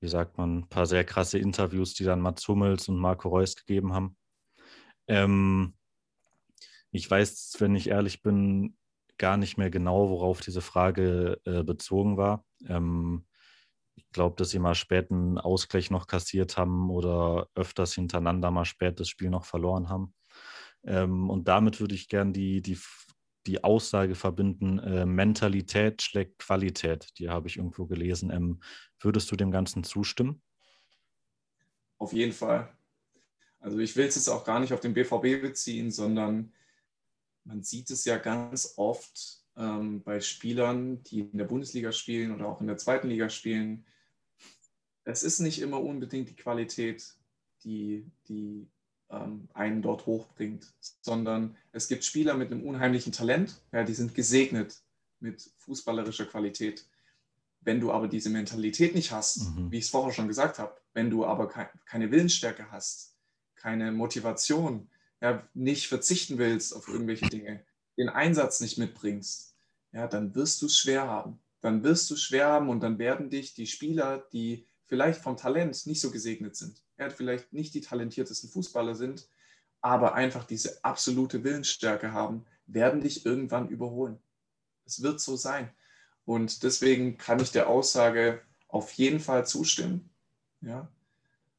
Speaker 1: wie sagt man, ein paar sehr krasse Interviews, die dann Mats Hummels und Marco Reus gegeben haben. Ähm, ich weiß, wenn ich ehrlich bin, gar nicht mehr genau, worauf diese Frage äh, bezogen war. Ähm, ich glaube, dass sie mal spät einen Ausgleich noch kassiert haben oder öfters hintereinander mal spät das Spiel noch verloren haben. Ähm, und damit würde ich gerne die, die, die Aussage verbinden, äh, Mentalität schlägt Qualität. Die habe ich irgendwo gelesen. Ähm, würdest du dem Ganzen zustimmen?
Speaker 2: Auf jeden Fall. Also ich will es jetzt auch gar nicht auf den BVB beziehen, sondern man sieht es ja ganz oft ähm, bei Spielern, die in der Bundesliga spielen oder auch in der zweiten Liga spielen. Es ist nicht immer unbedingt die Qualität, die, die ähm, einen dort hochbringt, sondern es gibt Spieler mit einem unheimlichen Talent, ja, die sind gesegnet mit fußballerischer Qualität. Wenn du aber diese Mentalität nicht hast, mhm. wie ich es vorher schon gesagt habe, wenn du aber keine Willensstärke hast, keine Motivation, ja, nicht verzichten willst auf irgendwelche Dinge, den Einsatz nicht mitbringst, ja, dann wirst du es schwer haben. Dann wirst du es schwer haben und dann werden dich die Spieler, die vielleicht vom Talent nicht so gesegnet sind, ja, vielleicht nicht die talentiertesten Fußballer sind, aber einfach diese absolute Willensstärke haben, werden dich irgendwann überholen. Es wird so sein. Und deswegen kann ich der Aussage auf jeden Fall zustimmen. Ja.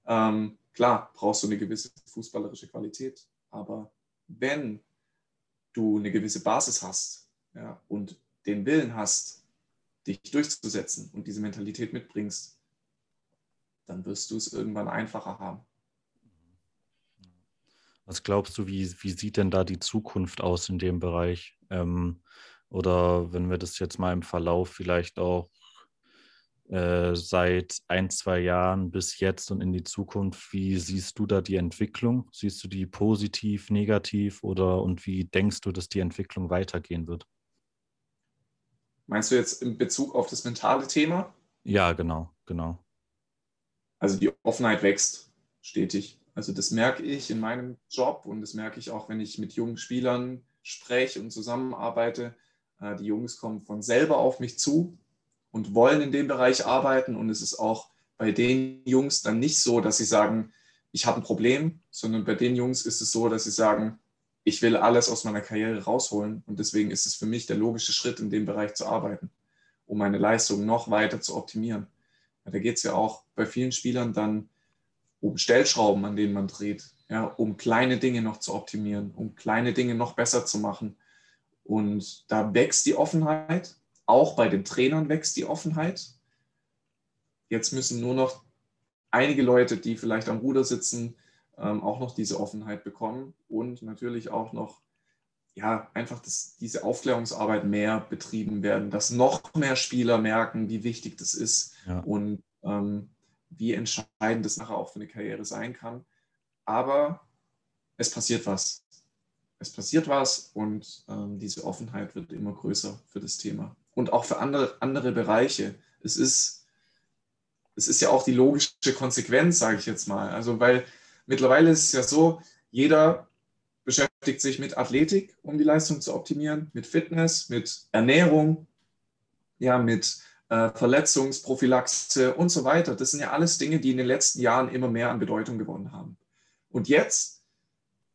Speaker 2: Ähm, klar, brauchst du eine gewisse fußballerische Qualität, aber wenn du eine gewisse Basis hast ja, und den Willen hast, dich durchzusetzen und diese Mentalität mitbringst, dann wirst du es irgendwann einfacher haben.
Speaker 1: Was glaubst du, wie, wie sieht denn da die Zukunft aus in dem Bereich? Ähm, oder wenn wir das jetzt mal im Verlauf vielleicht auch äh, seit ein, zwei Jahren bis jetzt und in die Zukunft. Wie siehst du da die Entwicklung? Siehst du die positiv, negativ oder und wie denkst du, dass die Entwicklung weitergehen wird?
Speaker 2: Meinst du jetzt in Bezug auf das mentale Thema?
Speaker 1: Ja, genau, genau.
Speaker 2: Also die Offenheit wächst stetig. Also das merke ich in meinem Job und das merke ich auch, wenn ich mit jungen Spielern spreche und zusammenarbeite. Äh, die Jungs kommen von selber auf mich zu und wollen in dem Bereich arbeiten. Und es ist auch bei den Jungs dann nicht so, dass sie sagen, ich habe ein Problem, sondern bei den Jungs ist es so, dass sie sagen, ich will alles aus meiner Karriere rausholen. Und deswegen ist es für mich der logische Schritt, in dem Bereich zu arbeiten, um meine Leistung noch weiter zu optimieren. Da geht es ja auch bei vielen Spielern dann um Stellschrauben, an denen man dreht, ja, um kleine Dinge noch zu optimieren, um kleine Dinge noch besser zu machen. Und da wächst die Offenheit auch bei den Trainern wächst die Offenheit. Jetzt müssen nur noch einige Leute, die vielleicht am Ruder sitzen, ähm, auch noch diese Offenheit bekommen und natürlich auch noch ja, einfach das, diese Aufklärungsarbeit mehr betrieben werden, dass noch mehr Spieler merken, wie wichtig das ist ja. und ähm, wie entscheidend das nachher auch für eine Karriere sein kann. Aber es passiert was. Es passiert was und ähm, diese Offenheit wird immer größer für das Thema und auch für andere, andere Bereiche. Es ist, es ist ja auch die logische Konsequenz, sage ich jetzt mal. Also, weil mittlerweile ist es ja so, jeder beschäftigt sich mit Athletik, um die Leistung zu optimieren, mit Fitness, mit Ernährung, ja, mit äh, Verletzungsprophylaxe und so weiter. Das sind ja alles Dinge, die in den letzten Jahren immer mehr an Bedeutung gewonnen haben. Und jetzt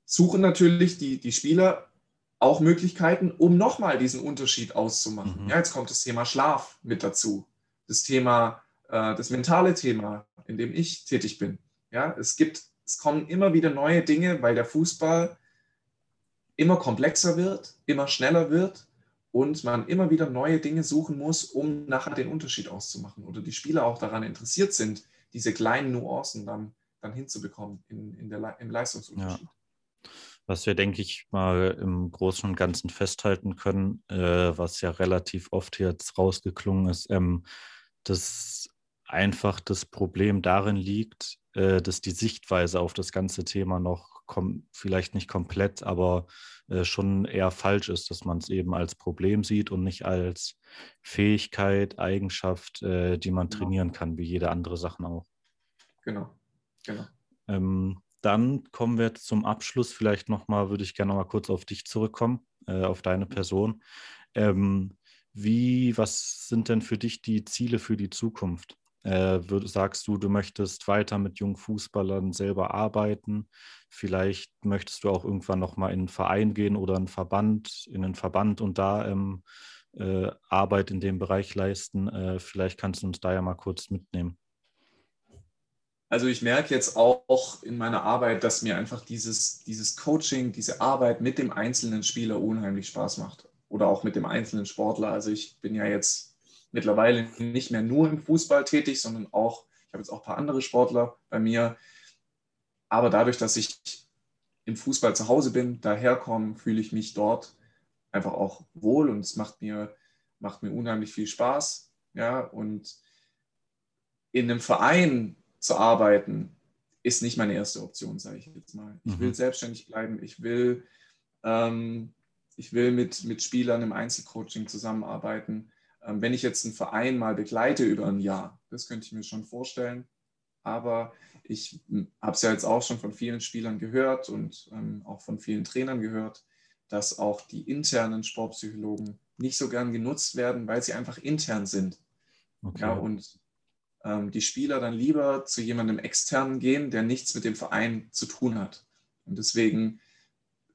Speaker 2: suchen natürlich die, die Spieler auch Möglichkeiten, um nochmal diesen Unterschied auszumachen. Mhm. Ja, jetzt kommt das Thema Schlaf mit dazu, das Thema, äh, das mentale Thema, in dem ich tätig bin. Ja, es gibt, es kommen immer wieder neue Dinge, weil der Fußball immer komplexer wird, immer schneller wird und man immer wieder neue Dinge suchen muss, um nachher den Unterschied auszumachen oder die Spieler auch daran interessiert sind, diese kleinen Nuancen dann, dann hinzubekommen in, in der, im Leistungsunterschied.
Speaker 1: Ja. Was wir, denke ich, mal im Großen und Ganzen festhalten können, äh, was ja relativ oft jetzt rausgeklungen ist, ähm, dass einfach das Problem darin liegt, äh, dass die Sichtweise auf das ganze Thema noch vielleicht nicht komplett, aber äh, schon eher falsch ist, dass man es eben als Problem sieht und nicht als Fähigkeit, Eigenschaft, äh, die man genau. trainieren kann, wie jede andere Sachen auch.
Speaker 2: Genau, genau.
Speaker 1: Ähm, dann kommen wir jetzt zum Abschluss. Vielleicht nochmal, würde ich gerne noch mal kurz auf dich zurückkommen, äh, auf deine Person. Ähm, wie, was sind denn für dich die Ziele für die Zukunft? Äh, würd, sagst du, du möchtest weiter mit jungen Fußballern selber arbeiten? Vielleicht möchtest du auch irgendwann nochmal in einen Verein gehen oder einen Verband, in einen Verband und da ähm, äh, Arbeit in dem Bereich leisten. Äh, vielleicht kannst du uns da ja mal kurz mitnehmen.
Speaker 2: Also ich merke jetzt auch in meiner Arbeit, dass mir einfach dieses, dieses Coaching, diese Arbeit mit dem einzelnen Spieler unheimlich Spaß macht. Oder auch mit dem einzelnen Sportler. Also ich bin ja jetzt mittlerweile nicht mehr nur im Fußball tätig, sondern auch, ich habe jetzt auch ein paar andere Sportler bei mir. Aber dadurch, dass ich im Fußball zu Hause bin, daherkomme, fühle ich mich dort einfach auch wohl und es macht mir, macht mir unheimlich viel Spaß. Ja, und in einem Verein zu arbeiten, ist nicht meine erste Option, sage ich jetzt mal. Ich will mhm. selbstständig bleiben, ich will, ähm, ich will mit, mit Spielern im Einzelcoaching zusammenarbeiten. Ähm, wenn ich jetzt einen Verein mal begleite über ein Jahr, das könnte ich mir schon vorstellen. Aber ich hm, habe es ja jetzt auch schon von vielen Spielern gehört und ähm, auch von vielen Trainern gehört, dass auch die internen Sportpsychologen nicht so gern genutzt werden, weil sie einfach intern sind. Okay. Ja, und die Spieler dann lieber zu jemandem externen gehen, der nichts mit dem Verein zu tun hat. Und deswegen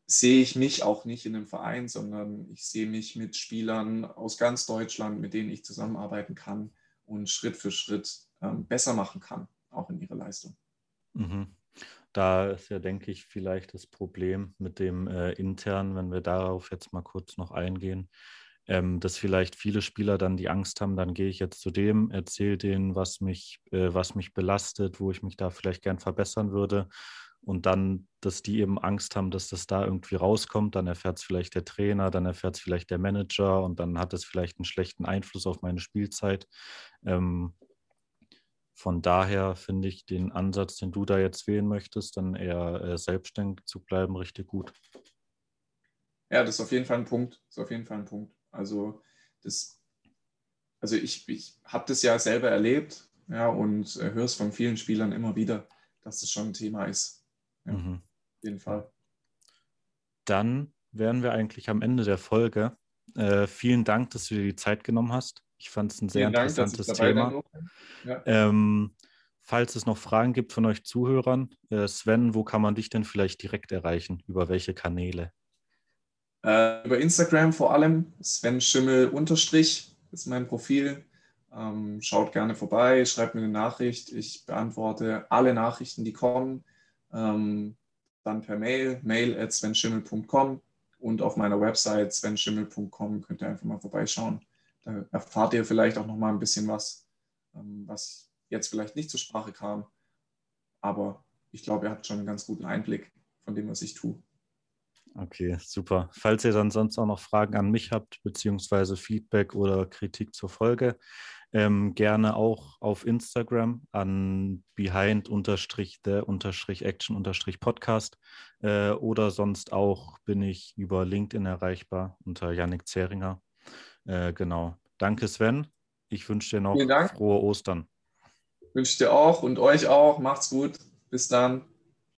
Speaker 2: sehe ich mich auch nicht in einem Verein, sondern ich sehe mich mit Spielern aus ganz Deutschland, mit denen ich zusammenarbeiten kann und Schritt für Schritt ähm, besser machen kann, auch in ihrer Leistung.
Speaker 1: Mhm. Da ist ja, denke ich, vielleicht das Problem mit dem äh, intern, wenn wir darauf jetzt mal kurz noch eingehen, ähm, dass vielleicht viele Spieler dann die Angst haben, dann gehe ich jetzt zu dem, erzähle denen, was mich, äh, was mich belastet, wo ich mich da vielleicht gern verbessern würde. Und dann, dass die eben Angst haben, dass das da irgendwie rauskommt, dann erfährt es vielleicht der Trainer, dann erfährt es vielleicht der Manager und dann hat es vielleicht einen schlechten Einfluss auf meine Spielzeit. Ähm, von daher finde ich den Ansatz, den du da jetzt wählen möchtest, dann eher äh, selbstständig zu bleiben, richtig gut.
Speaker 2: Ja, das ist auf jeden Fall ein Punkt. Das ist auf jeden Fall ein Punkt. Also das, also ich, ich habe das ja selber erlebt, ja, und äh, höre es von vielen Spielern immer wieder, dass das schon ein Thema ist. Ja, mhm. Auf jeden Fall.
Speaker 1: Dann wären wir eigentlich am Ende der Folge. Äh, vielen Dank, dass du dir die Zeit genommen hast. Ich fand es ein sehr Dank, interessantes Thema. Ja. Ähm, falls es noch Fragen gibt von euch Zuhörern, äh, Sven, wo kann man dich denn vielleicht direkt erreichen? Über welche Kanäle?
Speaker 2: Äh, über Instagram vor allem, Sven Schimmel unterstrich ist mein Profil. Ähm, schaut gerne vorbei, schreibt mir eine Nachricht. Ich beantworte alle Nachrichten, die kommen. Ähm, dann per Mail, mail at svenschimmel.com und auf meiner Website svenschimmel.com könnt ihr einfach mal vorbeischauen. Da erfahrt ihr vielleicht auch noch mal ein bisschen was, ähm, was jetzt vielleicht nicht zur Sprache kam. Aber ich glaube, ihr habt schon einen ganz guten Einblick von dem, was ich tue.
Speaker 1: Okay, super. Falls ihr dann sonst auch noch Fragen an mich habt, beziehungsweise Feedback oder Kritik zur Folge, ähm, gerne auch auf Instagram an behind-the-action-podcast äh, oder sonst auch bin ich über LinkedIn erreichbar unter Yannick Zeringer. Äh, genau. Danke, Sven. Ich wünsche dir noch frohe Ostern.
Speaker 2: Wünsche dir auch und euch auch. Macht's gut. Bis dann.